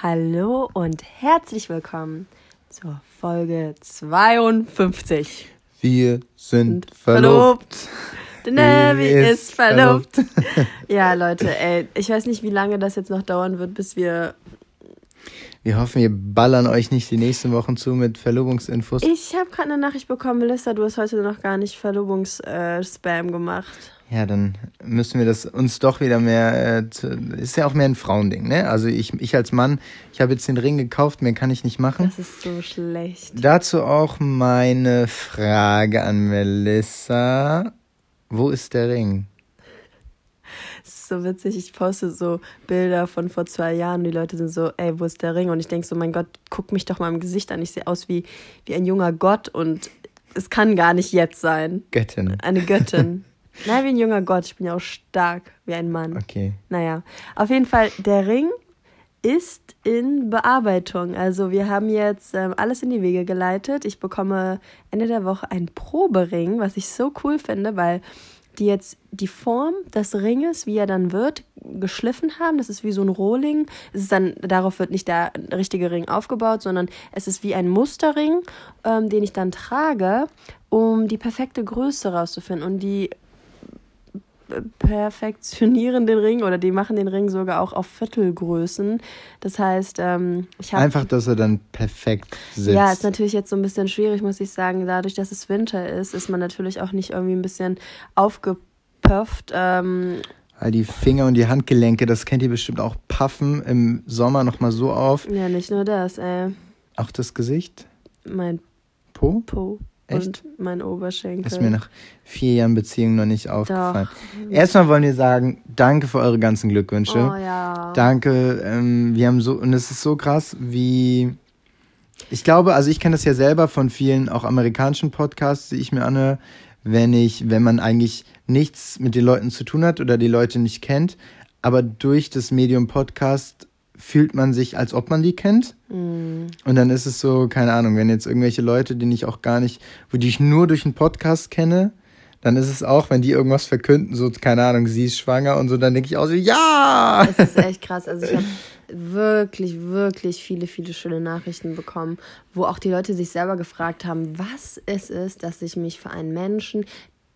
Hallo und herzlich willkommen zur Folge 52. Wir sind verlobt. Der Navi ist verlobt. ja, Leute, ey, ich weiß nicht, wie lange das jetzt noch dauern wird, bis wir. Wir hoffen, wir ballern euch nicht die nächsten Wochen zu mit Verlobungsinfos. Ich habe gerade eine Nachricht bekommen, Melissa, du hast heute noch gar nicht Verlobungsspam äh, gemacht. Ja, dann müssen wir das uns doch wieder mehr. Äh, ist ja auch mehr ein Frauending, ne? Also ich, ich als Mann, ich habe jetzt den Ring gekauft, mehr kann ich nicht machen. Das ist so schlecht. Dazu auch meine Frage an Melissa. Wo ist der Ring? Ist so witzig. Ich poste so Bilder von vor zwei Jahren. Die Leute sind so, ey, wo ist der Ring? Und ich denke so, mein Gott, guck mich doch mal im Gesicht an. Ich sehe aus wie, wie ein junger Gott und es kann gar nicht jetzt sein. Göttin. Eine Göttin. Nein, wie ein junger Gott. Ich bin ja auch stark wie ein Mann. Okay. Naja, auf jeden Fall, der Ring ist in Bearbeitung. Also wir haben jetzt ähm, alles in die Wege geleitet. Ich bekomme Ende der Woche einen Probering, was ich so cool finde, weil die jetzt die Form des Ringes, wie er dann wird, geschliffen haben. Das ist wie so ein Rohling. Es ist dann, darauf wird nicht der richtige Ring aufgebaut, sondern es ist wie ein Musterring, ähm, den ich dann trage, um die perfekte Größe rauszufinden. Und die perfektionieren den Ring oder die machen den Ring sogar auch auf Viertelgrößen. Das heißt, ähm, ich habe. Einfach, dass er dann perfekt sitzt. Ja, ist natürlich jetzt so ein bisschen schwierig, muss ich sagen. Dadurch, dass es Winter ist, ist man natürlich auch nicht irgendwie ein bisschen aufgepufft. Ähm, All die Finger und die Handgelenke, das kennt ihr bestimmt auch, puffen im Sommer nochmal so auf. Ja, nicht nur das, ey. Auch das Gesicht? Mein Po? Po. Echt? Und mein Oberschenkel. Das ist mir nach vier Jahren Beziehung noch nicht aufgefallen. Doch. Erstmal wollen wir sagen, danke für eure ganzen Glückwünsche. Oh ja. Danke. Ähm, wir haben so, und es ist so krass, wie. Ich glaube, also ich kenne das ja selber von vielen auch amerikanischen Podcasts, die ich mir anhöre, wenn ich, wenn man eigentlich nichts mit den Leuten zu tun hat oder die Leute nicht kennt, aber durch das Medium Podcast fühlt man sich, als ob man die kennt. Mm. Und dann ist es so, keine Ahnung, wenn jetzt irgendwelche Leute, die ich auch gar nicht, wo die ich nur durch einen Podcast kenne, dann ist es auch, wenn die irgendwas verkünden, so, keine Ahnung, sie ist schwanger und so, dann denke ich auch so, ja! Das ist echt krass. Also ich habe wirklich, wirklich viele, viele schöne Nachrichten bekommen, wo auch die Leute sich selber gefragt haben, was es ist, dass ich mich für einen Menschen,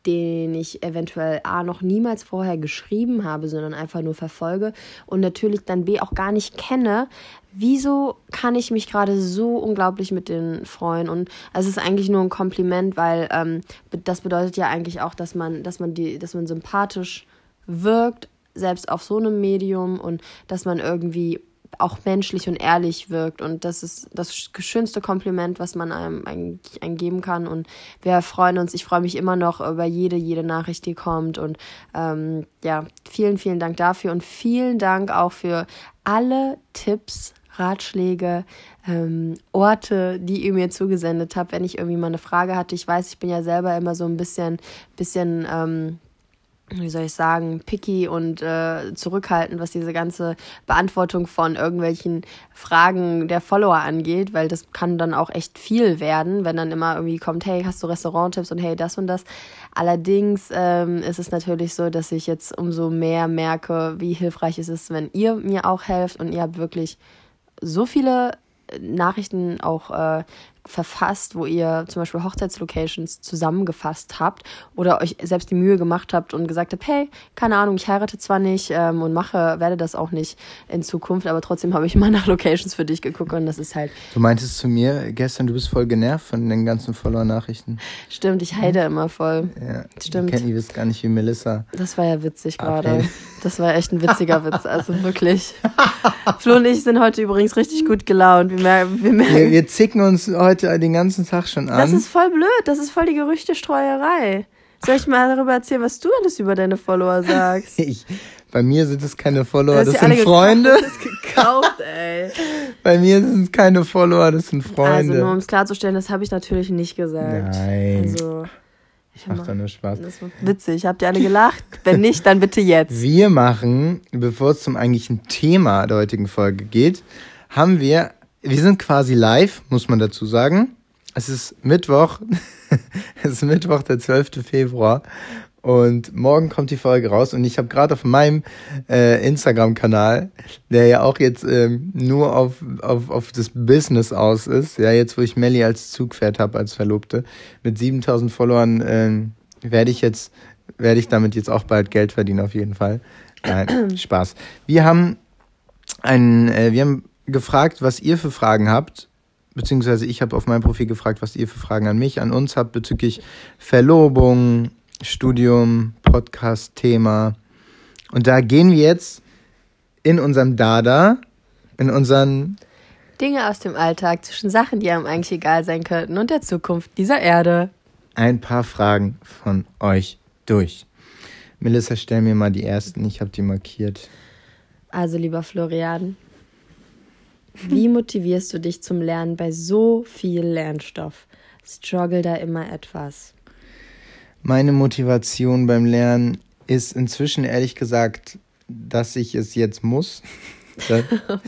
den ich eventuell A noch niemals vorher geschrieben habe, sondern einfach nur verfolge und natürlich dann B auch gar nicht kenne, wieso kann ich mich gerade so unglaublich mit denen freuen? Und es ist eigentlich nur ein Kompliment, weil ähm, das bedeutet ja eigentlich auch, dass man, dass man die, dass man sympathisch wirkt, selbst auf so einem Medium und dass man irgendwie auch menschlich und ehrlich wirkt. Und das ist das schönste Kompliment, was man einem eigentlich einem geben kann. Und wir freuen uns, ich freue mich immer noch über jede, jede Nachricht, die kommt. Und ähm, ja, vielen, vielen Dank dafür und vielen Dank auch für alle Tipps, Ratschläge, ähm, Orte, die ihr mir zugesendet habt, wenn ich irgendwie mal eine Frage hatte. Ich weiß, ich bin ja selber immer so ein bisschen, bisschen ähm, wie soll ich sagen, picky und äh, zurückhaltend, was diese ganze Beantwortung von irgendwelchen Fragen der Follower angeht, weil das kann dann auch echt viel werden, wenn dann immer irgendwie kommt, hey, hast du Restauranttipps und hey, das und das. Allerdings ähm, ist es natürlich so, dass ich jetzt umso mehr merke, wie hilfreich es ist, wenn ihr mir auch helft und ihr habt wirklich so viele Nachrichten auch äh, verfasst, wo ihr zum Beispiel Hochzeitslocations zusammengefasst habt oder euch selbst die Mühe gemacht habt und gesagt habt, hey, keine Ahnung, ich heirate zwar nicht ähm, und mache, werde das auch nicht in Zukunft, aber trotzdem habe ich mal nach Locations für dich geguckt und das ist halt. Du meintest zu mir gestern, du bist voll genervt von den ganzen Follower-Nachrichten. Stimmt, ich heide immer voll. Ja, Stimmt. Ich kenne ihr wisst gar nicht wie Melissa. Das war ja witzig gerade. Das war echt ein witziger Witz, also wirklich. Flo und ich sind heute übrigens richtig gut gelaunt. Wir merken, wir, merken. wir, wir zicken uns heute den ganzen Tag schon an. Das ist voll blöd, das ist voll die Gerüchtestreuerei. Soll ich mal darüber erzählen, was du alles über deine Follower sagst? ich, bei mir sind es keine Follower, das sind Freunde. Das gekauft, ey. Bei mir sind es keine Follower, das sind Freunde. Also nur um es klarzustellen, das habe ich natürlich nicht gesagt. Nein. Also ich mache da nur Spaß. Das war witzig. Habt ihr alle gelacht? Wenn nicht, dann bitte jetzt. Wir machen, bevor es zum eigentlichen Thema der heutigen Folge geht, haben wir, wir sind quasi live, muss man dazu sagen. Es ist Mittwoch, es ist Mittwoch, der 12. Februar. Und morgen kommt die Folge raus und ich habe gerade auf meinem äh, Instagram-Kanal, der ja auch jetzt ähm, nur auf, auf, auf das Business aus ist, ja, jetzt wo ich Melly als Zugpferd habe, als Verlobte, mit 7000 Followern äh, werde ich jetzt, werde ich damit jetzt auch bald Geld verdienen, auf jeden Fall. Nein, Spaß. Wir haben ein, äh, wir haben gefragt, was ihr für Fragen habt beziehungsweise ich habe auf meinem Profil gefragt, was ihr für Fragen an mich, an uns habt bezüglich Verlobung, Studium, Podcast-Thema. Und da gehen wir jetzt in unserem Dada, in unseren Dinge aus dem Alltag zwischen Sachen, die einem eigentlich egal sein könnten und der Zukunft dieser Erde. Ein paar Fragen von euch durch. Melissa, stell mir mal die ersten, ich habe die markiert. Also, lieber Florian, wie motivierst du dich zum Lernen bei so viel Lernstoff? Struggle da immer etwas? Meine Motivation beim Lernen ist inzwischen ehrlich gesagt, dass ich es jetzt muss. dass, oh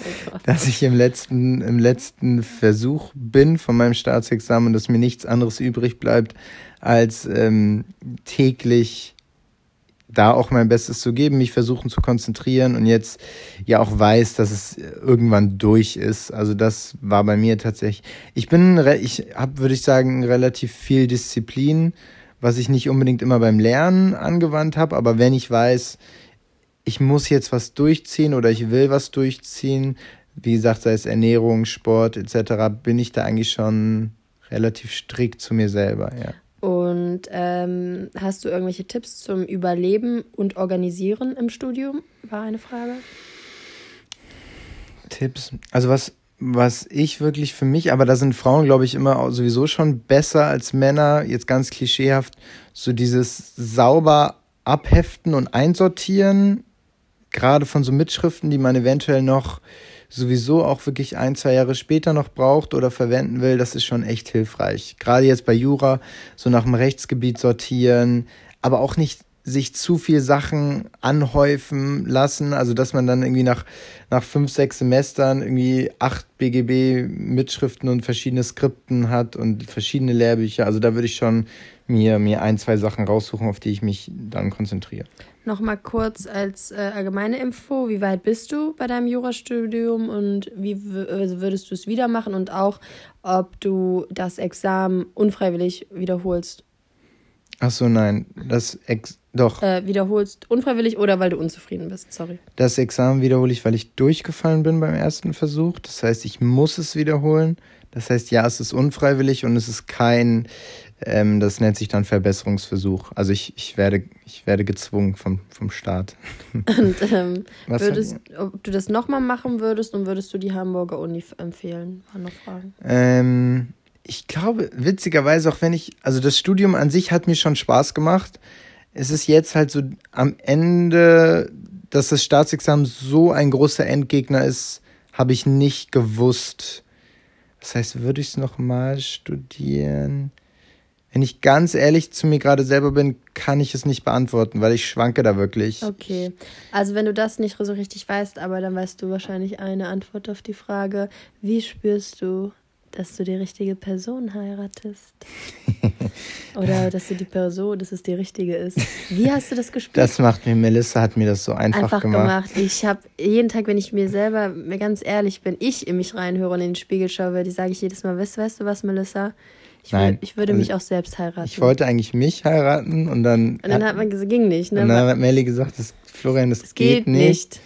dass ich im letzten, im letzten Versuch bin von meinem Staatsexamen, dass mir nichts anderes übrig bleibt, als ähm, täglich da auch mein Bestes zu geben, mich versuchen zu konzentrieren und jetzt ja auch weiß, dass es irgendwann durch ist. Also das war bei mir tatsächlich. Ich bin, ich habe, würde ich sagen, relativ viel Disziplin, was ich nicht unbedingt immer beim Lernen angewandt habe, aber wenn ich weiß, ich muss jetzt was durchziehen oder ich will was durchziehen, wie gesagt, sei es Ernährung, Sport etc., bin ich da eigentlich schon relativ strikt zu mir selber, ja. Und ähm, hast du irgendwelche Tipps zum Überleben und Organisieren im Studium? War eine Frage. Tipps. Also was, was ich wirklich für mich, aber da sind Frauen, glaube ich, immer sowieso schon besser als Männer, jetzt ganz klischeehaft, so dieses sauber abheften und einsortieren, gerade von so Mitschriften, die man eventuell noch sowieso auch wirklich ein, zwei Jahre später noch braucht oder verwenden will, das ist schon echt hilfreich. Gerade jetzt bei Jura, so nach dem Rechtsgebiet sortieren, aber auch nicht sich zu viel Sachen anhäufen lassen, also dass man dann irgendwie nach, nach fünf, sechs Semestern irgendwie acht BGB-Mitschriften und verschiedene Skripten hat und verschiedene Lehrbücher. Also da würde ich schon mir, mir ein, zwei Sachen raussuchen, auf die ich mich dann konzentriere. Nochmal kurz als äh, allgemeine Info, wie weit bist du bei deinem Jurastudium und wie also würdest du es wieder machen und auch, ob du das Examen unfreiwillig wiederholst? Ach so, nein, das Ex doch. Äh, wiederholst unfreiwillig oder weil du unzufrieden bist, sorry. Das Examen wiederhole ich, weil ich durchgefallen bin beim ersten Versuch. Das heißt, ich muss es wiederholen. Das heißt, ja, es ist unfreiwillig und es ist kein ähm, das nennt sich dann Verbesserungsversuch. Also ich, ich, werde, ich werde gezwungen vom, vom Staat. Und ähm, würdest, ob du das nochmal machen würdest und würdest du die Hamburger Uni empfehlen? War noch Fragen. Ähm, ich glaube, witzigerweise, auch wenn ich, also das Studium an sich hat mir schon Spaß gemacht. Es ist jetzt halt so am Ende, dass das Staatsexamen so ein großer Endgegner ist, habe ich nicht gewusst. Das heißt, würde ich es nochmal studieren? Wenn ich ganz ehrlich zu mir gerade selber bin, kann ich es nicht beantworten, weil ich schwanke da wirklich. Okay. Also wenn du das nicht so richtig weißt, aber dann weißt du wahrscheinlich eine Antwort auf die Frage, wie spürst du, dass du die richtige Person heiratest? Oder dass du die Person, dass es die richtige ist. Wie hast du das gespürt? Das macht mir, Melissa hat mir das so einfach, einfach gemacht. gemacht. Ich habe jeden Tag, wenn ich mir selber, mir ganz ehrlich bin, ich in mich reinhöre und in den Spiegel schaue, die sage ich jedes Mal, weißt, weißt du was, Melissa? Ich, Nein. ich würde also mich auch selbst heiraten. Ich wollte eigentlich mich heiraten und dann. Und dann hat man gesagt, ging nicht, ne? Und dann hat Melly gesagt, das, Florian, das, das geht, geht, nicht. nicht.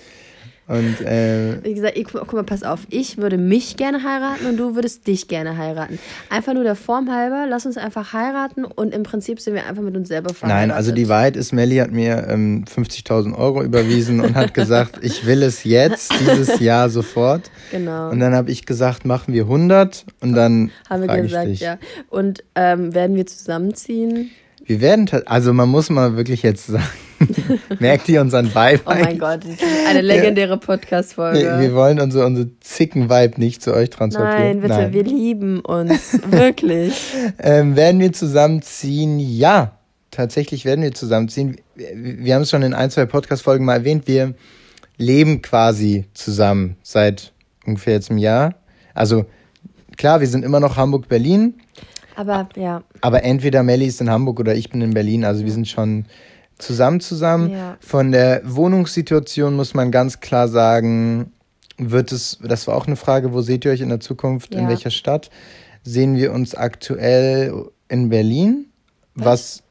Und äh, wie gesagt, ich, guck mal, pass auf, ich würde mich gerne heiraten und du würdest dich gerne heiraten. Einfach nur der Form halber, lass uns einfach heiraten und im Prinzip sind wir einfach mit uns selber verheiratet. Nein, also die Wahrheit ist, Melly hat mir ähm, 50.000 Euro überwiesen und hat gesagt, ich will es jetzt, dieses Jahr sofort. Genau. Und dann habe ich gesagt, machen wir 100 und dann haben wir gesagt, ja. Und ähm, werden wir zusammenziehen? Wir werden, also man muss mal wirklich jetzt sagen, merkt ihr unseren Vibe? Oh mein Gott, das ist eine legendäre. Podcast-Folge. Wir, wir, wollen unsere, unsere Zicken-Vibe nicht zu euch transportieren. Nein, bitte, Nein. wir lieben uns, wirklich. ähm, werden wir zusammenziehen? Ja, tatsächlich werden wir zusammenziehen. Wir, wir haben es schon in ein, zwei Podcast-Folgen mal erwähnt, wir leben quasi zusammen seit ungefähr jetzt einem Jahr. Also klar, wir sind immer noch Hamburg-Berlin, aber ja. Aber entweder Melly ist in Hamburg oder ich bin in Berlin. Also wir sind schon zusammen zusammen. Ja. Von der Wohnungssituation muss man ganz klar sagen, wird es, das war auch eine Frage, wo seht ihr euch in der Zukunft, in Ja. welcher Stadt? Sehen wir uns aktuell in Berlin? Was,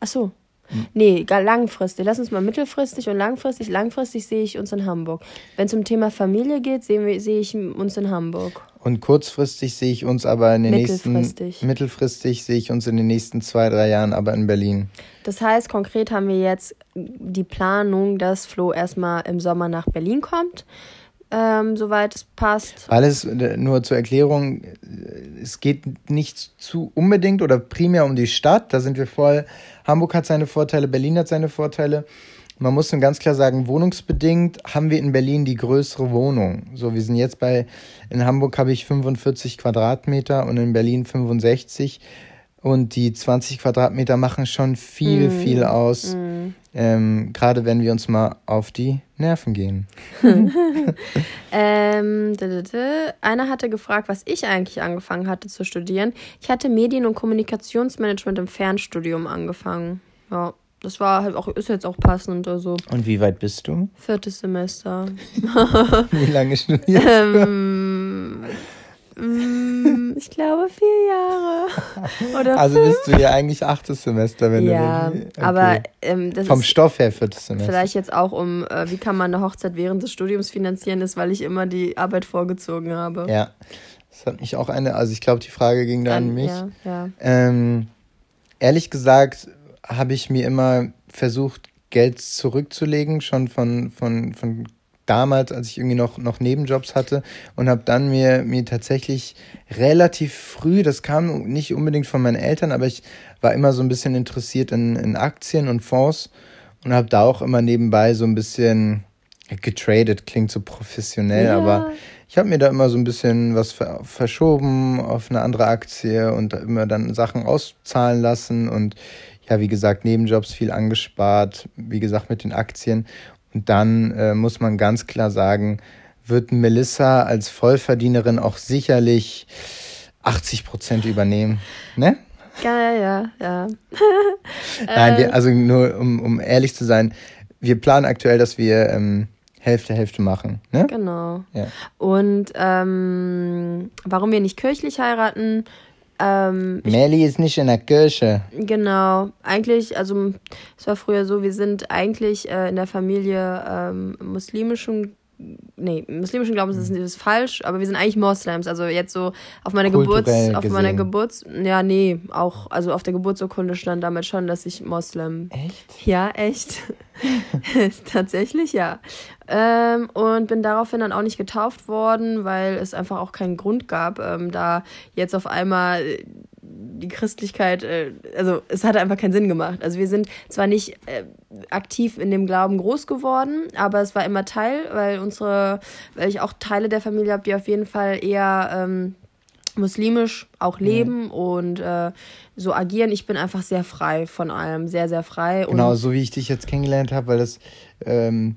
Ach so. Hm. Nee, gar langfristig. Lass uns mal mittelfristig und langfristig. Langfristig sehe ich uns in Hamburg. Wenn es um Thema Familie geht, sehen wir, sehe ich uns in Hamburg. Und kurzfristig sehe ich uns aber in den nächsten, Mittelfristig. mittelfristig sehe ich uns in den nächsten zwei, drei Jahren aber in Berlin. Das heißt, konkret haben wir jetzt die Planung, dass Flo erstmal im Sommer nach Berlin kommt, ähm, soweit es passt. Weil es, äh, nur zur Erklärung, äh, es geht nicht zu unbedingt oder primär um die Stadt, da sind wir voll, Hamburg hat seine Vorteile, Berlin hat seine Vorteile. Man muss nun ganz klar sagen, wohnungsbedingt haben wir in Berlin die größere Wohnung. So, wir sind jetzt bei, in Hamburg habe ich 45 Quadratmeter und in Berlin 65. Und die 20 Quadratmeter machen schon viel, viel aus. Ähm, Gerade wenn wir uns mal auf die Nerven gehen. Ähm, einer hatte gefragt, was ich eigentlich angefangen hatte zu studieren. Ich hatte Medien- und Kommunikationsmanagement im Fernstudium angefangen. Ja, das war halt auch, ist jetzt auch passend. Also Und wie weit bist du? viertes Semester. Wie lange studierst du? ähm, mm, ich glaube vier Jahre. Oder Also fünf. bist du ja eigentlich achtes Semester, wenn Ja, du. okay. aber ähm, das Vom ist Stoff her viertes Semester. vielleicht jetzt auch um, äh, wie kann man eine Hochzeit während des Studiums finanzieren, ist, weil ich immer die Arbeit vorgezogen habe. Ja. Das hat mich auch eine, also ich glaube, die Frage ging da an An- mich. Ja, ja. Ähm, ehrlich gesagt habe ich mir immer versucht, Geld zurückzulegen, schon von, von, von damals, als ich irgendwie noch, noch Nebenjobs hatte und habe dann mir, mir tatsächlich relativ früh, das kam nicht unbedingt von meinen Eltern, aber ich war immer so ein bisschen interessiert in, in Aktien und Fonds und habe da auch immer nebenbei so ein bisschen getradet, klingt so professionell, Ja. aber ich habe mir da immer so ein bisschen was ver verschoben auf eine andere Aktie und da immer dann Sachen auszahlen lassen und ja, wie gesagt, Nebenjobs viel angespart, wie gesagt, mit den Aktien. Und dann äh, muss man ganz klar sagen, wird Melissa als Vollverdienerin auch sicherlich 80 Prozent übernehmen. Ne? Ja, ja, ja. Nein, wir, also nur um, um ehrlich zu sein, wir planen aktuell, dass wir ähm, Hälfte, Hälfte machen. Ne? Genau. Ja. Und ähm, warum wir nicht kirchlich heiraten, ähm, Melli ist nicht in der Kirche. genau, eigentlich, also es war früher so, wir sind eigentlich äh, in der Familie ähm, muslimischen, nee, muslimischen Glaubens ist, ist falsch, aber wir sind eigentlich Moslems, also jetzt so auf meiner Geburts, auf meiner gesehen. Geburts, ja, nee, auch, also auf der Geburtsurkunde stand damit schon, dass ich Moslem Echt? Ja, echt. Tatsächlich, ja. Ähm, und bin daraufhin dann auch nicht getauft worden, weil es einfach auch keinen Grund gab, ähm, da jetzt auf einmal äh, die Christlichkeit, äh, also es hat einfach keinen Sinn gemacht. Also wir sind zwar nicht äh, aktiv in dem Glauben groß geworden, aber es war immer Teil, weil unsere, weil ich auch Teile der Familie habe, die auf jeden Fall eher ähm, muslimisch auch leben und äh, so agieren. Ich bin einfach sehr frei von allem, sehr, sehr frei. Genau, so wie ich dich jetzt kennengelernt habe, weil das, ähm,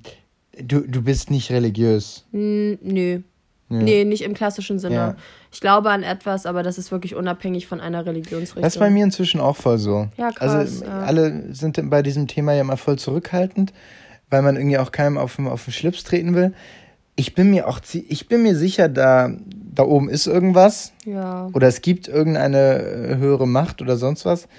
du, du bist nicht religiös. N- Nö. Ja. Nee, nicht im klassischen Sinne. Ja. Ich glaube an etwas, aber das ist wirklich unabhängig von einer Religionsrichtung. Das ist bei mir inzwischen auch voll so. Ja, krass, Also ja. alle sind bei diesem Thema ja immer voll zurückhaltend, weil man irgendwie auch keinem auf den, auf den Schlips treten will. Ich bin mir auch, ich bin mir sicher, da, da oben ist irgendwas Ja. oder es gibt irgendeine äh, höhere Macht oder sonst was.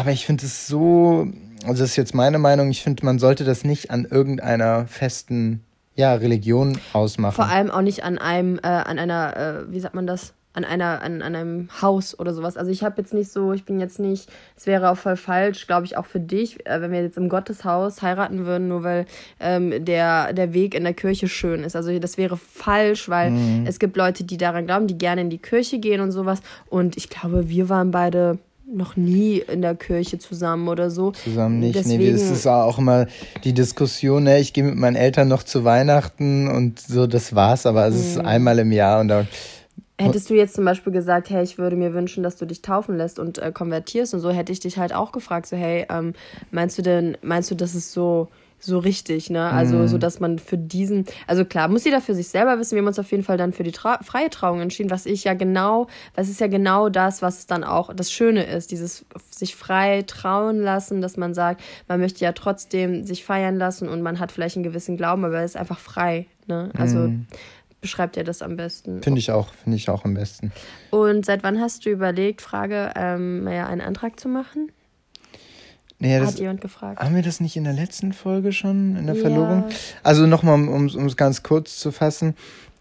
Aber ich finde es so, also das ist jetzt meine Meinung, ich finde, man sollte das nicht an irgendeiner festen ja, Religion ausmachen. Vor allem auch nicht an einem, äh, an einer, äh, wie sagt man das? An einer, an, an einem Haus oder sowas. Also ich habe jetzt nicht so, ich bin jetzt nicht, es wäre auch voll falsch, glaube ich, auch für dich, äh, wenn wir jetzt im Gotteshaus heiraten würden, nur weil ähm, der, der Weg in der Kirche schön ist. Also das wäre falsch, weil Mhm. es gibt Leute, die daran glauben, die gerne in die Kirche gehen und sowas. Und ich glaube, wir waren beide noch nie in der Kirche zusammen oder so. zusammen nicht. Deswegen, nee, das ist auch immer die Diskussion, ne? ich gehe mit meinen Eltern noch zu Weihnachten und so, das war's, aber es Mhm. ist einmal im Jahr und da, Hättest du jetzt zum Beispiel gesagt, hey, ich würde mir wünschen, dass du dich taufen lässt und äh, konvertierst und so, hätte ich dich halt auch gefragt, so, hey, ähm, meinst du denn, meinst du, dass es so so richtig, ne? Also, Mhm. so dass man für diesen, also klar, muss jeder für sich selber wissen. Wir haben uns auf jeden Fall dann für die Tra freie Trauung entschieden, was ich ja genau, was ist ja genau das, was dann auch das Schöne ist, dieses sich frei trauen lassen, dass man sagt, man möchte ja trotzdem sich feiern lassen und man hat vielleicht einen gewissen Glauben, aber er ist einfach frei, ne? Also, Mhm. beschreibt ja das am besten. Finde ich auch, finde ich auch am besten. Und seit wann hast du überlegt, Frage, ähm, ja, einen Antrag zu machen? Nee, das, Hat jemand gefragt. haben wir das nicht in der letzten Folge schon, in der Ja. Verlobung? Also nochmal, um es ganz kurz zu fassen.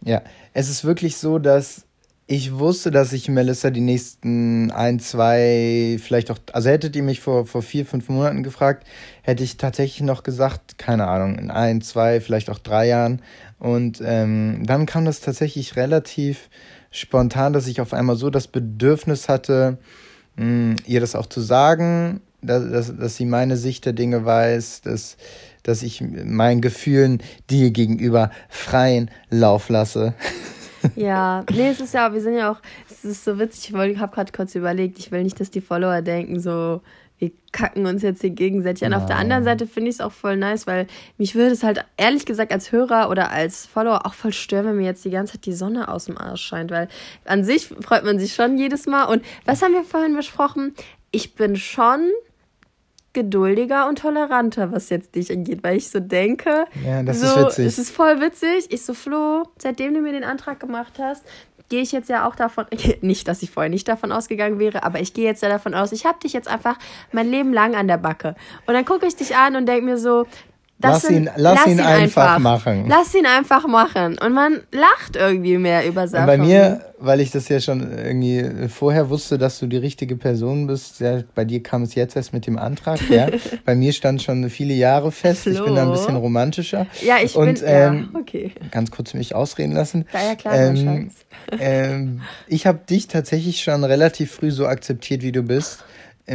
Ja, es ist wirklich so, dass ich wusste, dass ich Melissa die nächsten ein, zwei, vielleicht auch, also hättet ihr mich vor, vor vier, fünf Monaten gefragt, hätte ich tatsächlich noch gesagt, keine Ahnung, in ein, zwei, vielleicht auch drei Jahren. Und ähm, dann kam das tatsächlich relativ spontan, dass ich auf einmal so das Bedürfnis hatte, mh, ihr das auch zu sagen, dass, dass, dass sie meine Sicht der Dinge weiß, dass, dass ich meinen Gefühlen dir gegenüber freien Lauf lasse. Ja, nee, es ist ja, wir sind ja auch, es ist so witzig, ich habe gerade kurz überlegt, ich will nicht, dass die Follower denken, so, wir kacken uns jetzt hier gegenseitig an. Auf der anderen Seite finde ich es auch voll nice, weil mich würde es halt ehrlich gesagt als Hörer oder als Follower auch voll stören, wenn mir jetzt die ganze Zeit die Sonne aus dem Arsch scheint, weil an sich freut man sich schon jedes Mal. Und was haben wir vorhin besprochen? Ich bin schon geduldiger und toleranter, was jetzt dich angeht, weil ich so denke, Ja, das so, ist witzig. es ist voll witzig. Ich so, Flo, seitdem du mir den Antrag gemacht hast, gehe ich jetzt ja auch davon, nicht, dass ich vorher nicht davon ausgegangen wäre, aber ich gehe jetzt ja davon aus, ich habe dich jetzt einfach mein Leben lang an der Backe. Und dann gucke ich dich an und denke mir so, das Lass sind, ihn- lass ihn einfach machen. Lass ihn einfach machen. Und man lacht irgendwie mehr über Und Sachen. bei mir, weil ich das ja schon irgendwie vorher wusste, dass du die richtige Person bist, ja, bei dir kam es jetzt erst mit dem Antrag, ja. bei mir stand schon viele Jahre fest. Ich bin da ein bisschen romantischer. Ja, ich Und, bin, ähm, ja, okay. Ganz kurz mich ausreden lassen. Ja, ja, klar, Ähm, ähm, ich habe dich tatsächlich schon relativ früh so akzeptiert, wie du bist.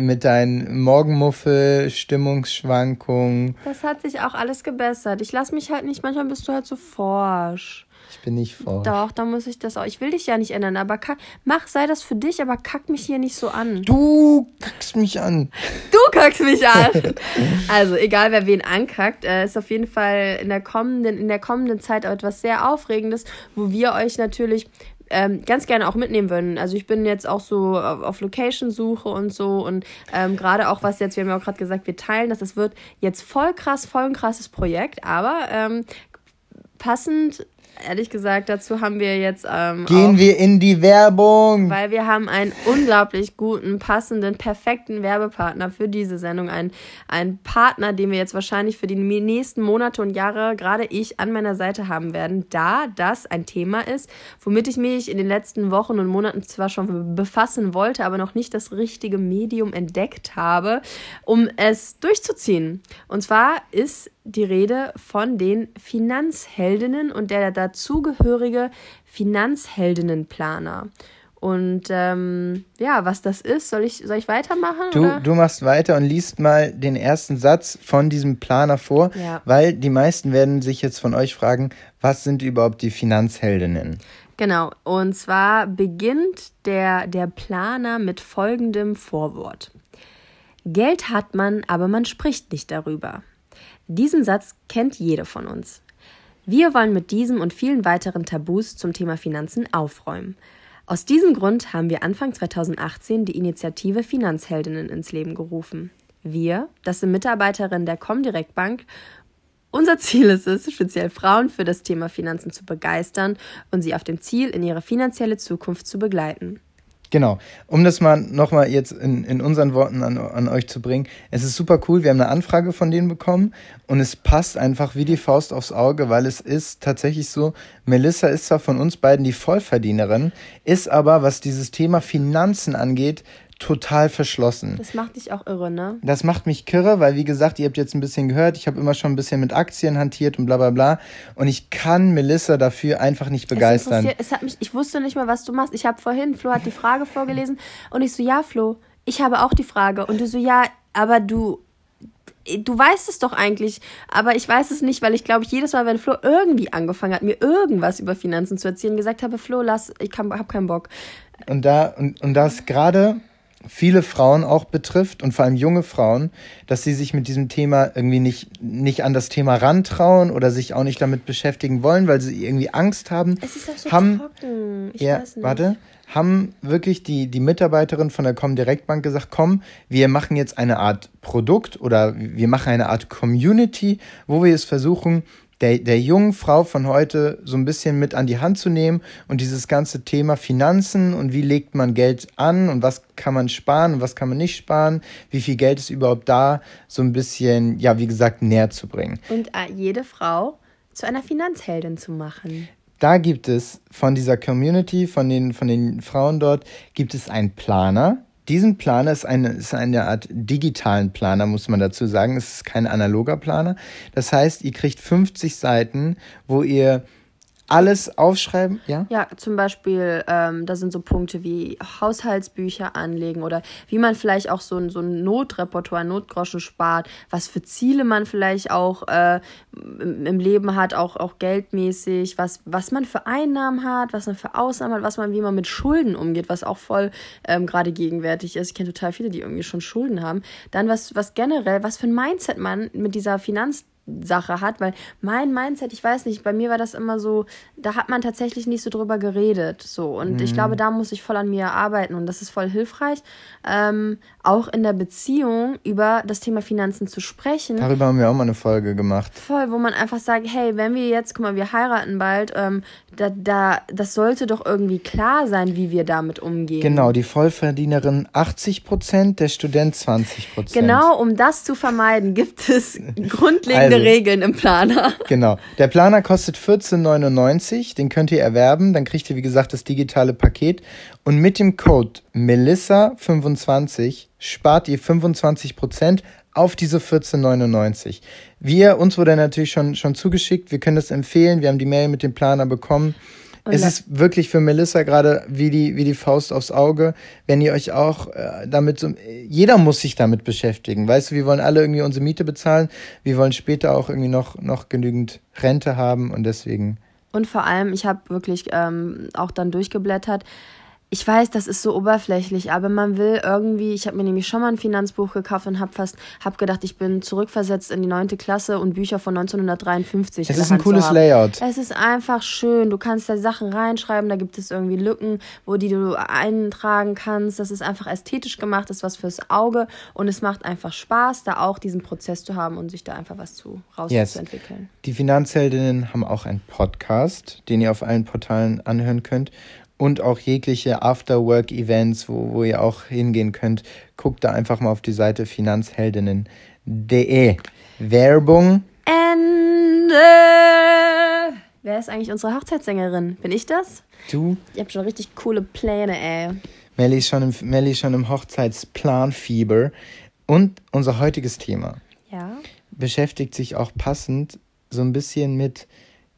Mit deinen Morgenmuffel, Stimmungsschwankungen. Das hat sich auch alles gebessert. Ich lass mich halt nicht, manchmal bist du halt so forsch. Ich bin nicht vor. Doch, da muss ich das auch. Ich will dich ja nicht ändern, aber kack, mach, sei das für dich, aber kack mich hier nicht so an. Du kackst mich an. Du kackst mich an. also, egal wer wen ankackt, äh, ist auf jeden Fall in der kommenden, in der kommenden Zeit auch etwas sehr Aufregendes, wo wir euch natürlich ähm, ganz gerne auch mitnehmen würden. Also ich bin jetzt auch so auf, auf Location-Suche und so und ähm, gerade auch was jetzt, wir haben ja auch gerade gesagt, wir teilen das, das wird jetzt voll krass, voll ein krasses Projekt, aber ähm, passend, ehrlich gesagt, dazu haben wir jetzt ähm, Gehen auch, wir in die Werbung. weil wir haben einen unglaublich guten, passenden, perfekten Werbepartner für diese Sendung. Ein, ein Partner, den wir jetzt wahrscheinlich für die nächsten Monate und Jahre, gerade ich, an meiner Seite haben werden, da das ein Thema ist, womit ich mich in den letzten Wochen und Monaten zwar schon befassen wollte, aber noch nicht das richtige Medium entdeckt habe, um es durchzuziehen. Und zwar ist die Rede von den Finanzheldinnen und der dazugehörige Finanzheldinnenplaner. Und ähm, ja, was das ist, soll ich, soll ich weitermachen? Du, oder? du machst weiter und liest mal den ersten Satz von diesem Planer vor, Ja. weil die meisten werden sich jetzt von euch fragen, was sind überhaupt die Finanzheldinnen? Genau, und zwar beginnt der, der Planer mit folgendem Vorwort. Geld hat man, aber man spricht nicht darüber. Diesen Satz kennt jede von uns. Wir wollen mit diesem und vielen weiteren Tabus zum Thema Finanzen aufräumen. Aus diesem Grund haben wir Anfang 2018 die Initiative Finanzheldinnen ins Leben gerufen. Wir, das sind Mitarbeiterinnen der Comdirect Bank unser Ziel ist es, speziell Frauen für das Thema Finanzen zu begeistern und sie auf dem Ziel in ihre finanzielle Zukunft zu begleiten. Genau. Um das mal nochmal jetzt in, in unseren Worten an, an euch zu bringen. Es ist super cool. Wir haben eine Anfrage von denen bekommen und es passt einfach wie die Faust aufs Auge, weil es ist tatsächlich so, Melissa ist zwar von uns beiden die Vollverdienerin, ist aber, was dieses Thema Finanzen angeht, total verschlossen. Das macht dich auch irre, ne? Das macht mich kirre, weil wie gesagt, ihr habt jetzt ein bisschen gehört, ich habe immer schon ein bisschen mit Aktien hantiert und bla bla bla. Und ich kann Melissa dafür einfach nicht Es, begeistern. interessiert- es hat mich, ich wusste nicht mal, was du machst. Ich habe vorhin, Flo hat die Frage vorgelesen und ich so, ja, Flo, ich habe auch die Frage. Und du so, ja, aber du, du weißt es doch eigentlich, aber ich weiß es nicht, weil ich glaube, ich jedes Mal, wenn Flo irgendwie angefangen hat, mir irgendwas über Finanzen zu erzählen, gesagt habe, Flo, lass, ich habe keinen Bock. Und da, und, und das gerade viele Frauen auch betrifft und vor allem junge Frauen, dass sie sich mit diesem Thema irgendwie nicht, nicht an das Thema rantrauen oder sich auch nicht damit beschäftigen wollen, weil sie irgendwie Angst haben. Es ist auch so haben, trocken. Ich ja, weiß nicht. Warte, haben wirklich die, die Mitarbeiterin von der Comdirect Bank gesagt, komm, wir machen jetzt eine Art Produkt oder wir machen eine Art Community, wo wir es versuchen, der, der jungen Frau von heute so ein bisschen mit an die Hand zu nehmen und dieses ganze Thema Finanzen und wie legt man Geld an und was kann man sparen und was kann man nicht sparen, wie viel Geld ist überhaupt da, so ein bisschen, ja, wie gesagt, näher zu bringen. Und äh, jede Frau zu einer Finanzheldin zu machen. Da gibt es von dieser Community, von den, von den Frauen dort, gibt es einen Planer, diesen Planer ist eine, ist eine Art digitalen Planer, muss man dazu sagen. Es ist kein analoger Planer. Das heißt, ihr kriegt 50 Seiten, wo ihr alles aufschreiben, ja? Ja, zum Beispiel, ähm, da sind so Punkte wie Haushaltsbücher anlegen oder wie man vielleicht auch so ein, so ein Notrepertoire, Notgroschen spart, was für Ziele man vielleicht auch äh, im Leben hat, auch, auch geldmäßig, was, was man für Einnahmen hat, was man für Ausnahmen hat, was man, wie man mit Schulden umgeht, was auch voll ähm, gerade gegenwärtig ist. Ich kenne total viele, die irgendwie schon Schulden haben. Dann was, was generell, was für ein Mindset man mit dieser Finanz Sache hat, weil mein Mindset, ich weiß nicht, bei mir war das immer so, da hat man tatsächlich nicht so drüber geredet, so und mhm. ich glaube, da muss ich voll an mir arbeiten und das ist voll hilfreich, ähm, auch in der Beziehung über das Thema Finanzen zu sprechen. Darüber haben wir auch mal eine Folge gemacht. Voll, wo man einfach sagt, hey, wenn wir jetzt, guck mal, wir heiraten bald, ähm, da, da, das sollte doch irgendwie klar sein, wie wir damit umgehen. Genau, die Vollverdienerin 80 Prozent, der Student 20 Prozent. Genau, um das zu vermeiden, gibt es grundlegende also, Regeln im Planer. Genau. Der Planer kostet 14,99. Den könnt ihr erwerben. Dann kriegt ihr, wie gesagt, das digitale Paket. Und mit dem Code Melissa25 spart ihr 25% auf diese 14,99. Wir, uns wurde natürlich schon, schon zugeschickt. Wir können das empfehlen. Wir haben die Mail mit dem Planer bekommen. Und es ist wirklich für Melissa gerade wie die, wie die Faust aufs Auge, wenn ihr euch auch äh, damit so, jeder muss sich damit beschäftigen. Weißt du, wir wollen alle irgendwie unsere Miete bezahlen. Wir wollen später auch irgendwie noch, noch genügend Rente haben und deswegen. Und vor allem, ich habe wirklich ähm, auch dann durchgeblättert ich weiß, das ist so oberflächlich, aber man will irgendwie, ich habe mir nämlich schon mal ein Finanzbuch gekauft und habe fast, habe gedacht, ich bin zurückversetzt in die neunte Klasse und Bücher von 1953. Es ist ein cooles Layout. Es ist einfach schön. Du kannst da Sachen reinschreiben, da gibt es irgendwie Lücken, wo die du eintragen kannst. Das ist einfach ästhetisch gemacht, das ist was fürs Auge und es macht einfach Spaß, da auch diesen Prozess zu haben und sich da einfach was zu rauszuentwickeln. Yes. Die Finanzheldinnen haben auch einen Podcast, den ihr auf allen Portalen anhören könnt und auch jegliche After-Work-Events, wo, wo ihr auch hingehen könnt. Guckt da einfach mal auf die Seite finanzheldinnen.de. Werbung. Ende. Wer ist eigentlich unsere Hochzeitssängerin? Bin ich das? Du? Ihr habt schon richtig coole Pläne, ey. Melly ist schon im, Melly ist schon im Hochzeitsplanfieber. Und unser heutiges Thema ja? beschäftigt sich auch passend so ein bisschen mit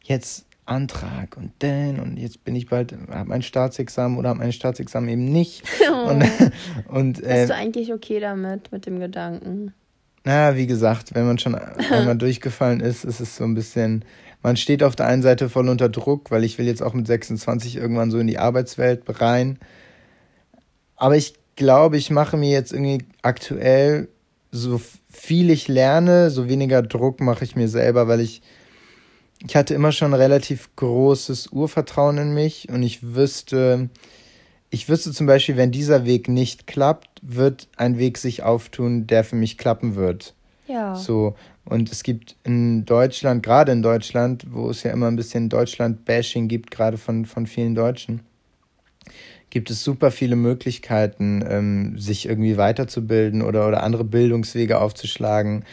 jetzt Antrag und dann und jetzt bin ich bald, habe mein Staatsexamen oder habe mein Staatsexamen eben nicht. Oh. Und, und, äh, Bist du eigentlich okay damit, mit dem Gedanken? Naja, wie gesagt, wenn man schon einmal durchgefallen ist, ist es so ein bisschen, man steht auf der einen Seite voll unter Druck, weil ich will jetzt auch mit 26 irgendwann so in die Arbeitswelt rein. Aber ich glaube, ich mache mir jetzt irgendwie aktuell, so viel ich lerne, so weniger Druck mache ich mir selber, weil ich ich hatte immer schon relativ großes Urvertrauen in mich und ich wüsste, ich wüsste zum Beispiel, wenn dieser Weg nicht klappt, wird ein Weg sich auftun, der für mich klappen wird. Ja. So. Und es gibt in Deutschland, gerade in Deutschland, wo es ja immer ein bisschen Deutschland-Bashing gibt, gerade von, von vielen Deutschen, gibt es super viele Möglichkeiten, ähm, sich irgendwie weiterzubilden oder, oder andere Bildungswege aufzuschlagen.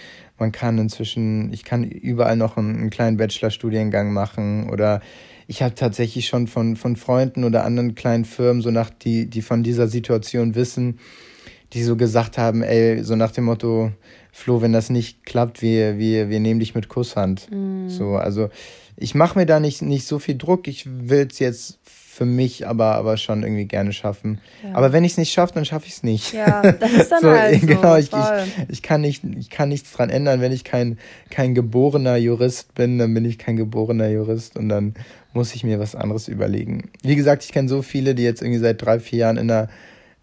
Man kann inzwischen, ich kann überall noch einen, einen kleinen Bachelorstudiengang machen oder ich habe tatsächlich schon von, von Freunden oder anderen kleinen Firmen, so nach die, die von dieser Situation wissen, die so gesagt haben, ey, so nach dem Motto, Flo, wenn das nicht klappt, wir, wir, wir nehmen dich mit Kusshand. Mm. So, also ich mache mir da nicht, nicht so viel Druck. Ich will es jetzt für mich aber, aber schon irgendwie gerne schaffen. Ja. Aber wenn ich es nicht schaffe, dann schaffe ich es nicht. Ja, das ist dann so, halt so. Genau, ich, ich, ich, kann nicht, ich kann nichts dran ändern. Wenn ich kein, kein geborener Jurist bin, dann bin ich kein geborener Jurist und dann muss ich mir was anderes überlegen. Wie gesagt, ich kenne so viele, die jetzt irgendwie seit drei, vier Jahren in der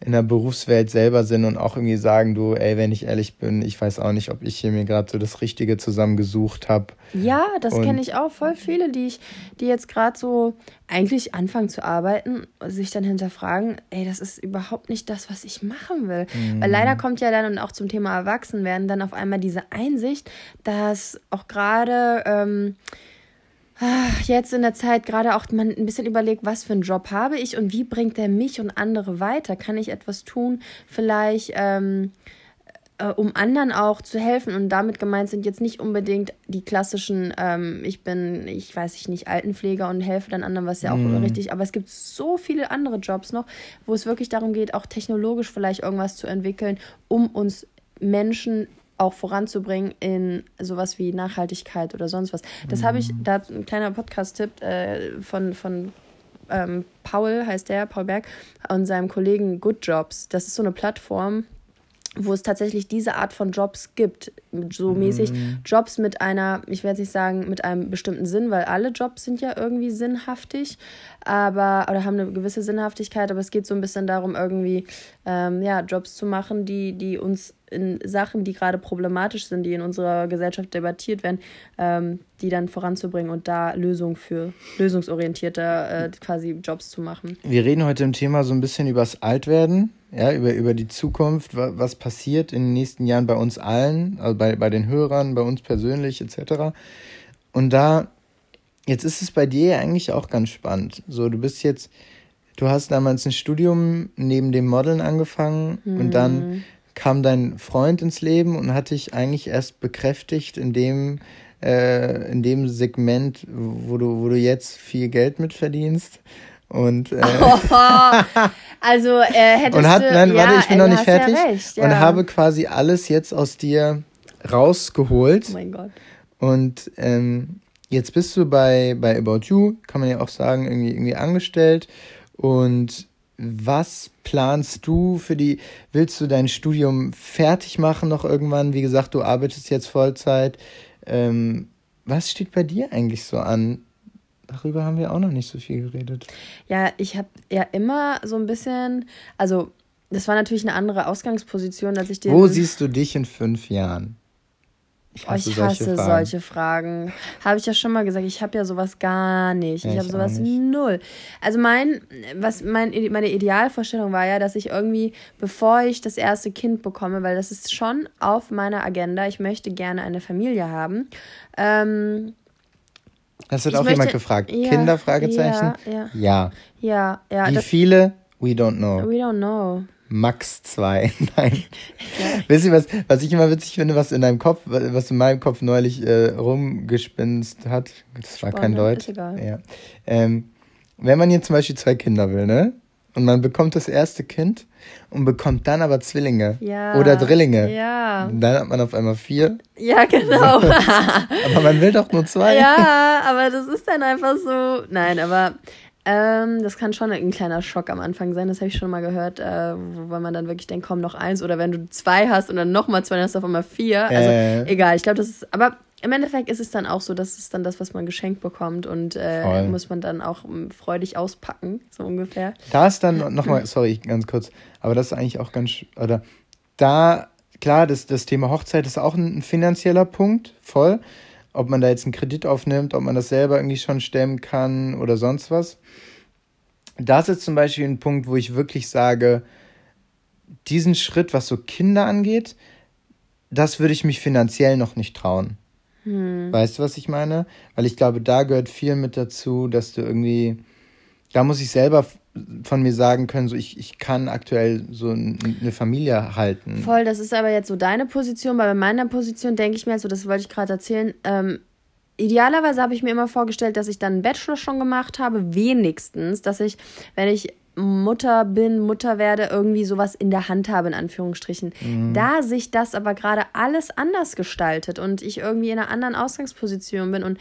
in der Berufswelt selber sind und auch irgendwie sagen, du, ey, wenn ich ehrlich bin, ich weiß auch nicht, ob ich hier mir gerade so das Richtige zusammengesucht habe. Ja, das kenne ich auch. Voll viele, die ich, die jetzt gerade so eigentlich anfangen zu arbeiten, sich dann hinterfragen, ey, das ist überhaupt nicht das, was ich machen will. Mhm. Weil leider kommt ja dann und auch zum Thema Erwachsenwerden dann auf einmal diese Einsicht, dass auch gerade ähm, jetzt in der Zeit gerade auch man ein bisschen überlegt, was für einen Job habe ich und wie bringt der mich und andere weiter? Kann ich etwas tun, vielleicht ähm, äh, um anderen auch zu helfen? Und damit gemeint sind jetzt nicht unbedingt die klassischen, ähm, ich bin, ich weiß ich nicht, Altenpfleger und helfe dann anderen, was ja auch mm. richtig, aber es gibt so viele andere Jobs noch, wo es wirklich darum geht, auch technologisch vielleicht irgendwas zu entwickeln, um uns Menschen auch voranzubringen in sowas wie Nachhaltigkeit oder sonst was. Das mhm. habe ich, da ein kleiner Podcast-Tipp äh, von, von ähm, Paul, heißt der, Paul Berg, und seinem Kollegen Good Jobs. Das ist so eine Plattform, wo es tatsächlich diese Art von Jobs gibt. So mäßig mm. Jobs mit einer, ich werde nicht sagen, mit einem bestimmten Sinn, weil alle Jobs sind ja irgendwie sinnhaftig, aber oder haben eine gewisse Sinnhaftigkeit, aber es geht so ein bisschen darum, irgendwie ähm, ja, Jobs zu machen, die, die uns in Sachen, die gerade problematisch sind, die in unserer Gesellschaft debattiert werden, ähm, die dann voranzubringen und da Lösungen für lösungsorientierte äh, quasi Jobs zu machen. Wir reden heute im Thema so ein bisschen übers Altwerden ja, über, über die Zukunft, was passiert in den nächsten Jahren bei uns allen, also bei, bei den Hörern, bei uns persönlich etc. Und da, jetzt ist es bei dir ja eigentlich auch ganz spannend. So, du bist jetzt, du hast damals ein Studium neben dem Modeln angefangen mhm. und dann mhm. Kam dein Freund ins Leben und hat dich eigentlich erst bekräftigt in dem, äh, in dem Segment, wo du, wo du jetzt viel Geld mit verdienst. Und, äh, also äh, hättest und hat, nein, du, warte, ja, ich bin noch nicht fertig. Ja recht, ja. Und habe quasi alles jetzt aus dir rausgeholt. Oh mein Gott. Und ähm, jetzt bist du bei, bei About You, kann man ja auch sagen, irgendwie, irgendwie angestellt. Und was planst du für die, willst du dein Studium fertig machen noch irgendwann? Wie gesagt, du arbeitest jetzt Vollzeit. Ähm, was steht bei dir eigentlich so an? Darüber haben wir auch noch nicht so viel geredet. Ja, ich habe ja immer so ein bisschen, also das war natürlich eine andere Ausgangsposition, als ich den. Wo siehst du dich in fünf Jahren? Ich hasse, oh, ich hasse solche Fragen. Solche Fragen. Habe ich ja schon mal gesagt, ich habe ja sowas gar nicht. Ich, ich habe sowas null. Also mein, was mein, meine Idealvorstellung war ja, dass ich irgendwie, bevor ich das erste Kind bekomme, weil das ist schon auf meiner Agenda, ich möchte gerne eine Familie haben, ähm, das wird auch möchte, jemand gefragt. Ja, Kinder? Fragezeichen? Ja, ja. Ja. Ja, ja. Wie viele? We don't know. We don't know. Max zwei. Nein. Ja. Wisst ihr, was, was ich immer witzig finde, was in deinem Kopf, was in meinem Kopf neulich äh, rumgespinst hat? Das war Spannend, kein Deutsch. Ist egal. Ja. Ähm, wenn man jetzt zum Beispiel zwei Kinder will, ne? Und man bekommt das erste Kind und bekommt dann aber Zwillinge ja, oder Drillinge. Ja. Und dann hat man auf einmal vier. Ja, genau. So. aber man will doch nur zwei. Ja, aber das ist dann einfach so. Nein, aber ähm, das kann schon ein kleiner Schock am Anfang sein. Das habe ich schon mal gehört, äh, weil man dann wirklich denkt, komm noch eins. Oder wenn du zwei hast und dann nochmal zwei, dann hast du auf einmal vier. Also äh. egal, ich glaube, das ist. Aber im Endeffekt ist es dann auch so, dass es dann das, was man geschenkt bekommt und äh, muss man dann auch um, freudig auspacken, so ungefähr. Da ist dann nochmal, sorry, ganz kurz, aber das ist eigentlich auch ganz, oder da, klar, das, das Thema Hochzeit ist auch ein, ein finanzieller Punkt, voll. Ob man da jetzt einen Kredit aufnimmt, ob man das selber irgendwie schon stemmen kann oder sonst was. Das ist zum Beispiel ein Punkt, wo ich wirklich sage, diesen Schritt, was so Kinder angeht, das würde ich mich finanziell noch nicht trauen. Hm. Weißt du, was ich meine? Weil ich glaube, da gehört viel mit dazu, dass du irgendwie, da muss ich selber von mir sagen können, so ich, ich kann aktuell so eine Familie halten. Voll, das ist aber jetzt so deine Position, weil bei meiner Position denke ich mir, so das wollte ich gerade erzählen, ähm, idealerweise habe ich mir immer vorgestellt, dass ich dann einen Bachelor schon gemacht habe, wenigstens, dass ich, wenn ich Mutter bin, Mutter werde, irgendwie sowas in der Hand habe, in Anführungsstrichen. Mhm. Da sich das aber gerade alles anders gestaltet und ich irgendwie in einer anderen Ausgangsposition bin und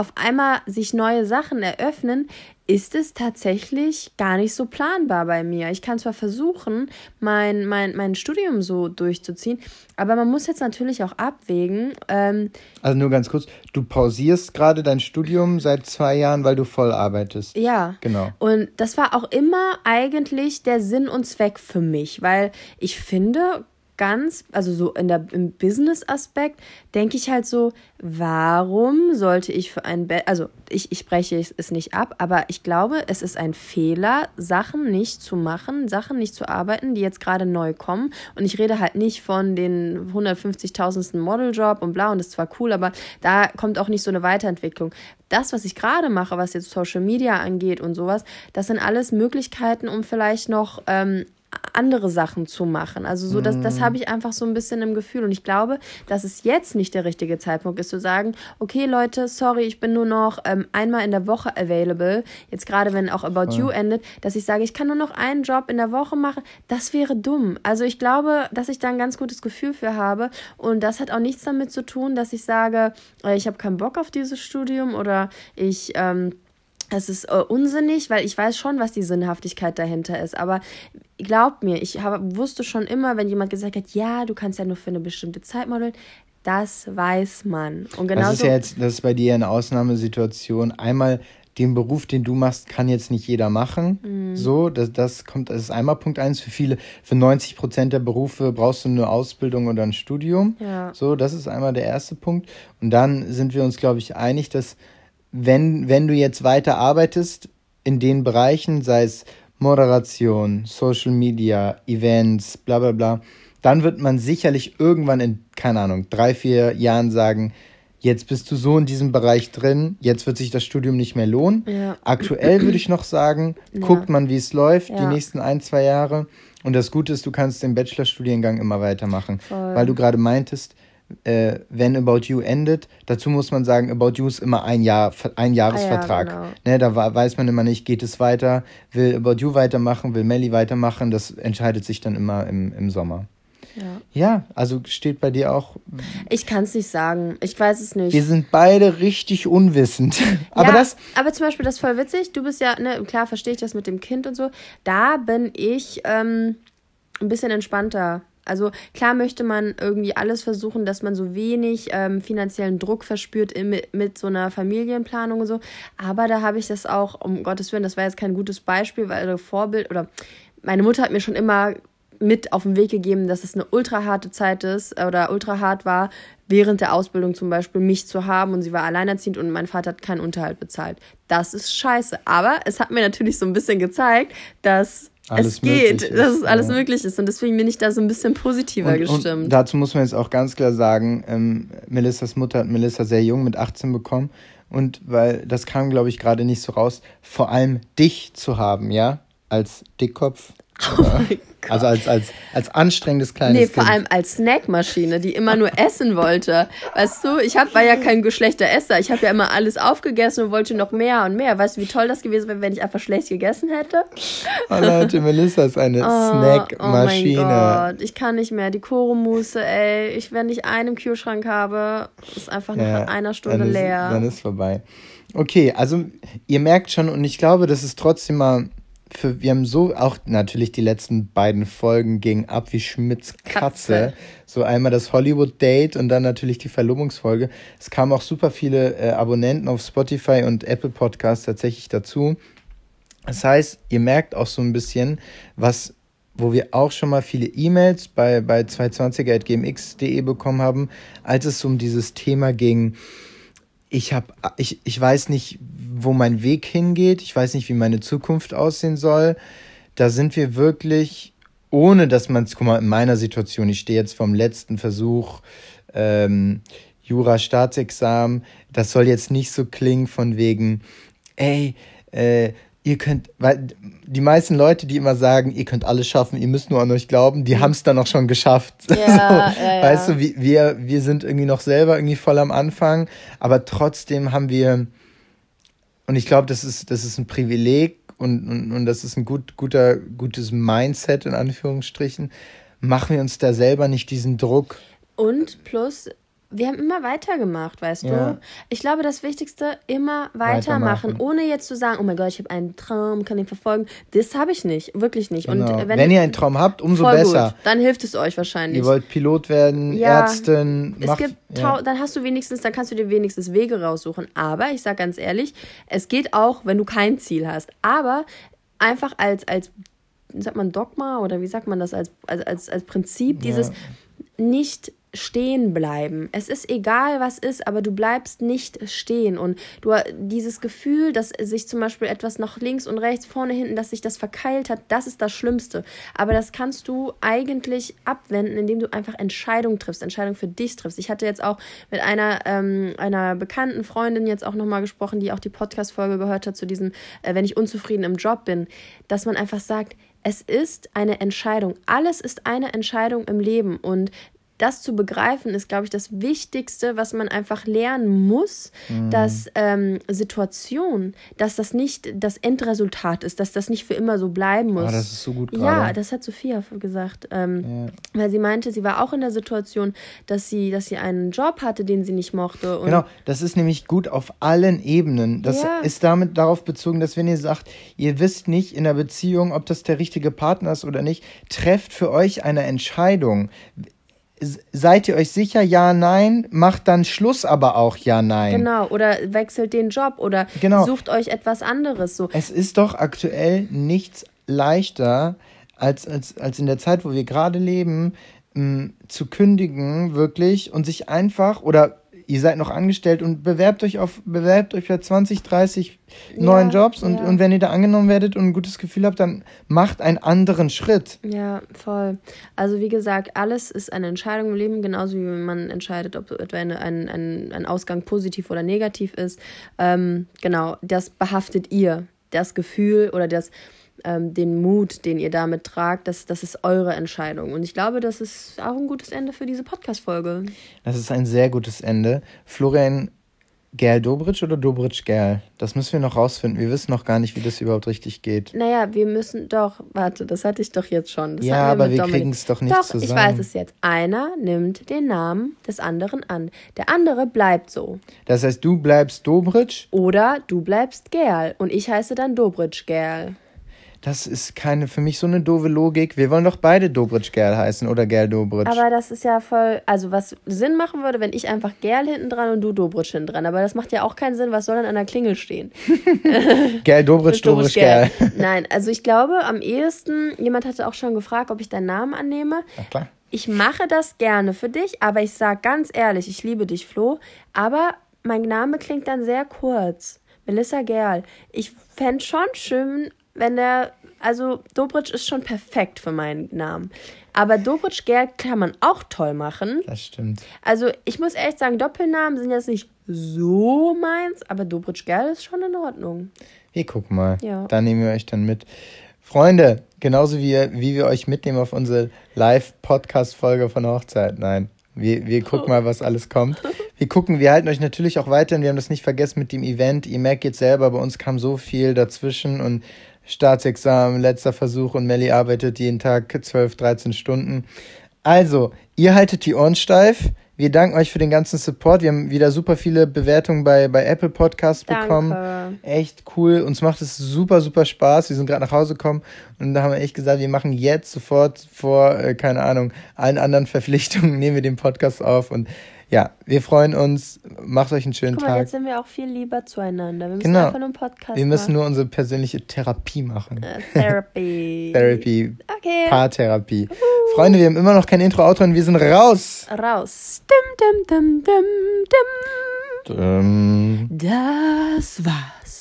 auf einmal sich neue Sachen eröffnen, ist es tatsächlich gar nicht so planbar bei mir. Ich kann zwar versuchen, mein, mein, mein Studium so durchzuziehen, aber man muss jetzt natürlich auch abwägen. Ähm, also nur ganz kurz, du pausierst gerade dein Studium seit zwei Jahren, weil du voll arbeitest. Ja. Genau. Und das war auch immer eigentlich der Sinn und Zweck für mich, weil ich finde, ganz, also so in der, im Business-Aspekt, denke ich halt so, warum sollte ich für ein, Be also ich, ich breche es nicht ab, aber ich glaube, es ist ein Fehler, Sachen nicht zu machen, Sachen nicht zu arbeiten, die jetzt gerade neu kommen. Und ich rede halt nicht von den 150.000. Modeljob und bla, und das ist zwar cool, aber da kommt auch nicht so eine Weiterentwicklung. Das, was ich gerade mache, was jetzt Social Media angeht und sowas, das sind alles Möglichkeiten, um vielleicht noch ähm, andere Sachen zu machen. Also so, das, das mhm. habe ich einfach so ein bisschen im Gefühl. Und ich glaube, dass es jetzt nicht der richtige Zeitpunkt ist, zu sagen, okay, Leute, sorry, ich bin nur noch ähm, einmal in der Woche available. Jetzt gerade, wenn auch About You endet, dass ich sage, ich kann nur noch einen Job in der Woche machen. Das wäre dumm. Also ich glaube, dass ich da ein ganz gutes Gefühl für habe. Und das hat auch nichts damit zu tun, dass ich sage, äh, ich habe keinen Bock auf dieses Studium oder ich ähm, es ist äh, unsinnig, weil ich weiß schon, was die Sinnhaftigkeit dahinter ist. Aber glaubt mir, ich hab, wusste schon immer, wenn jemand gesagt hat, ja, du kannst ja nur für eine bestimmte Zeit modeln, das weiß man. Und genau das ist ja jetzt, das ist bei dir eine Ausnahmesituation. Einmal den Beruf, den du machst, kann jetzt nicht jeder machen. Mhm. So, das, das kommt, das ist einmal Punkt eins für viele. Für 90 Prozent der Berufe brauchst du eine Ausbildung oder ein Studium. Ja. So, das ist einmal der erste Punkt. Und dann sind wir uns, glaube ich, einig, dass wenn, wenn du jetzt weiter arbeitest in den Bereichen, sei es Moderation, Social Media, Events, bla bla bla, dann wird man sicherlich irgendwann in, keine Ahnung, drei, vier Jahren sagen, jetzt bist du so in diesem Bereich drin, jetzt wird sich das Studium nicht mehr lohnen. Ja. Aktuell würde ich noch sagen, ja. guckt man, wie es läuft, ja. die nächsten ein, zwei Jahre. Und das Gute ist, du kannst den Bachelorstudiengang immer weitermachen. Voll. Weil du gerade meintest, äh, wenn About You endet. Dazu muss man sagen, About You ist immer ein Jahr, ein Jahresvertrag. Ah, ja, genau. ne, da weiß man immer nicht, geht es weiter, will About You weitermachen, will Melly weitermachen. Das entscheidet sich dann immer im, im Sommer. Ja. ja, also steht bei dir auch. Ich kann es nicht sagen. Ich weiß es nicht. Wir sind beide richtig unwissend. aber ja, das. Aber zum Beispiel, das ist voll witzig. Du bist ja, ne, klar verstehe ich das mit dem Kind und so. Da bin ich ähm, ein bisschen entspannter. Also klar möchte man irgendwie alles versuchen, dass man so wenig ähm, finanziellen Druck verspürt in, mit so einer Familienplanung und so. Aber da habe ich das auch, um Gottes Willen, das war jetzt kein gutes Beispiel, weil Vorbild oder meine Mutter hat mir schon immer mit auf den Weg gegeben, dass es eine ultra harte Zeit ist äh, oder ultra hart war, während der Ausbildung zum Beispiel mich zu haben und sie war alleinerziehend und mein Vater hat keinen Unterhalt bezahlt. Das ist scheiße. Aber es hat mir natürlich so ein bisschen gezeigt, dass alles es geht, ist, dass es alles ja. möglich ist. Und deswegen bin ich da so ein bisschen positiver und, gestimmt. Und dazu muss man jetzt auch ganz klar sagen, ähm, Melissas Mutter hat Melissa sehr jung mit 18 bekommen. Und weil das kam, glaube ich, gerade nicht so raus, vor allem dich zu haben, ja, als Dickkopf. Oh also als, als, als anstrengendes kleines Nee, vor kind. allem als Snackmaschine, die immer nur essen wollte. Weißt du, ich hab, war ja kein schlechter Esser. Ich habe ja immer alles aufgegessen und wollte noch mehr und mehr. Weißt du, wie toll das gewesen wäre, wenn ich einfach schlecht gegessen hätte? Oh Leute, Melissa ist eine oh, Snackmaschine. Oh mein Gott, ich kann nicht mehr. Die Choromousse, ey. Ich, wenn ich einen im Kühlschrank habe, ist einfach ja, nach einer Stunde dann ist, leer. Dann ist vorbei. Okay, also ihr merkt schon und ich glaube, das ist trotzdem mal für, wir haben so auch natürlich die letzten beiden Folgen gingen ab wie Schmidts Katze. Katze. So einmal das Hollywood Date und dann natürlich die Verlobungsfolge. Es kamen auch super viele äh, Abonnenten auf Spotify und Apple Podcasts tatsächlich dazu. Das heißt, ihr merkt auch so ein bisschen, was wo wir auch schon mal viele E-Mails bei, bei 220.gmx.de bekommen haben, als es um dieses Thema ging, ich habe, ich, ich weiß nicht, wo mein Weg hingeht. Ich weiß nicht, wie meine Zukunft aussehen soll. Da sind wir wirklich, ohne dass man es, guck mal, in meiner Situation, ich stehe jetzt vom letzten Versuch, ähm, Jura-Staatsexamen. Das soll jetzt nicht so klingen von wegen, ey, äh, ihr könnt, weil die meisten Leute, die immer sagen, ihr könnt alles schaffen, ihr müsst nur an euch glauben, die mhm. haben es dann auch schon geschafft. Ja, so, ja, ja. Weißt du, wir, wir sind irgendwie noch selber irgendwie voll am Anfang, aber trotzdem haben wir, und ich glaube, das ist, das ist ein Privileg und, und, und das ist ein gut, guter, gutes Mindset in Anführungsstrichen, machen wir uns da selber nicht diesen Druck. Und plus, wir haben immer weitergemacht, weißt Ja. du? Ich glaube, das Wichtigste, immer Weitermachen. weitermachen, ohne jetzt zu sagen, oh mein Gott, ich habe einen Traum, kann den verfolgen. Das habe ich nicht, wirklich nicht. Genau. Und äh, wenn, wenn, ihr einen Traum habt, umso besser. Gut, dann hilft es euch wahrscheinlich. Ihr wollt Pilot werden, Ja, Ärztin, es macht, gibt ja. dann hast du wenigstens, dann kannst du dir wenigstens Wege raussuchen. Aber ich sag ganz ehrlich, es geht auch, wenn du kein Ziel hast. Aber einfach als, als, sagt man Dogma oder wie sagt man das, als, als, als, als Prinzip, dieses nicht stehen bleiben. Es ist egal, was ist, aber du bleibst nicht stehen. Und du dieses Gefühl, dass sich zum Beispiel etwas nach links und rechts, vorne, hinten, dass sich das verkeilt hat, das ist das Schlimmste. Aber das kannst du eigentlich abwenden, indem du einfach Entscheidungen triffst, Entscheidungen für dich triffst. Ich hatte jetzt auch mit einer, ähm, einer bekannten Freundin jetzt auch nochmal gesprochen, die auch die Podcast-Folge gehört hat zu diesem, äh, wenn ich unzufrieden im Job bin, dass man einfach sagt, es ist eine Entscheidung. Alles ist eine Entscheidung im Leben und das zu begreifen ist, glaube ich, das Wichtigste, was man einfach lernen muss, dass ähm, Situation, dass das nicht das Endresultat ist, dass das nicht für immer so bleiben muss. Ah, das ist so gut Ja, gerade. das hat Sophia gesagt. Ähm, Ja. Weil sie meinte, sie war auch in der Situation, dass sie, dass sie einen Job hatte, den sie nicht mochte. Genau, das ist nämlich gut auf allen Ebenen. Das Ja. ist damit darauf bezogen, dass wenn ihr sagt, ihr wisst nicht in der Beziehung, ob das der richtige Partner ist oder nicht, trefft für euch eine Entscheidung. Seid ihr euch sicher, ja, nein, macht dann Schluss aber auch ja, nein. Genau, oder wechselt den Job oder Genau. sucht euch etwas anderes. So. Es ist doch aktuell nichts leichter, als, als, als in der Zeit, wo wir gerade leben, mh, zu kündigen, wirklich, und sich einfach, oder ihr seid noch angestellt und bewerbt euch auf, bewerbt euch bei 20, 30 neuen Jobs und, ja. und wenn ihr da angenommen werdet und ein gutes Gefühl habt, dann macht einen anderen Schritt. Ja, voll. Also wie gesagt, alles ist eine Entscheidung im Leben, genauso wie man entscheidet, ob etwa eine, ein, ein, ein Ausgang positiv oder negativ ist. Ähm, genau, das behaftet ihr. Das Gefühl oder das, ähm, den Mut, den ihr damit tragt, das, das ist eure Entscheidung. Und ich glaube, das ist auch ein gutes Ende für diese Podcast-Folge. Das ist ein sehr gutes Ende. Florian Gerl Dobritsch oder Dobritsch Gerl? Das müssen wir noch rausfinden. Wir wissen noch gar nicht, wie das überhaupt richtig geht. Naja, wir müssen doch, warte, das hatte ich doch jetzt schon. Das Ja, hatten aber wir Dominik. kriegen's doch nicht Doch, zusammen. ich weiß es jetzt. Einer nimmt den Namen des anderen an. Der andere bleibt so. Das heißt, du bleibst Dobritsch Oder du bleibst Gerl und ich heiße dann Dobritsch Gerl. Das ist keine, für mich so eine doofe Logik. Wir wollen doch beide Dobritsch Gerl heißen oder Gerl Dobritsch. Aber das ist ja voll, also was Sinn machen würde, wenn ich einfach Gerl hinten dran und du Dobritsch hinten dran. Aber das macht ja auch keinen Sinn. Was soll denn an der Klingel stehen? Gerl Dobritsch, Dobritsch Gerl. Nein, also ich glaube am ehesten, jemand hatte auch schon gefragt, ob ich deinen Namen annehme. Na klar. Ich mache das gerne für dich, aber ich sag ganz ehrlich, ich liebe dich, Flo. Aber mein Name klingt dann sehr kurz. Melissa Gerl. Ich fände schon schön, wenn der. Also, Dobritsch ist schon perfekt für meinen Namen. Aber Dobritsch Gerl kann man auch toll machen. Das stimmt. Also, ich muss echt sagen, Doppelnamen sind jetzt nicht so meins, aber Dobritsch Gerl ist schon in Ordnung. Wir gucken mal. Ja. Da nehmen wir euch dann mit. Freunde, genauso wie, wie wir euch mitnehmen auf unsere Live-Podcast-Folge von Hochzeit. Nein, wir, wir gucken mal, was alles kommt. Wir gucken, wir halten euch natürlich auch weiterhin. Wir haben das nicht vergessen mit dem Event. Ihr merkt jetzt selber, bei uns kam so viel dazwischen und Staatsexamen, letzter Versuch und Melly arbeitet jeden Tag 12, 13 Stunden. Also, ihr haltet die Ohren steif. Wir danken euch für den ganzen Support. Wir haben wieder super viele Bewertungen bei, bei Apple Podcasts Danke. bekommen. Echt cool. Uns macht es super, super Spaß. Wir sind gerade nach Hause gekommen und da haben wir echt gesagt, wir machen jetzt sofort vor, äh, keine Ahnung, allen anderen Verpflichtungen, nehmen wir den Podcast auf und ja, wir freuen uns. Macht euch einen schönen Guck mal, Tag. jetzt sind wir auch viel lieber zueinander. Wir müssen Genau. einfach nur einen Podcast Wir müssen machen. nur unsere persönliche Therapie machen. Äh, Therapy. Therapy, Okay. Paartherapie. Freunde, wir haben immer noch kein Intro-Outro und wir sind raus. Raus. Dim, dim, dim, dim. Ähm. Das war's.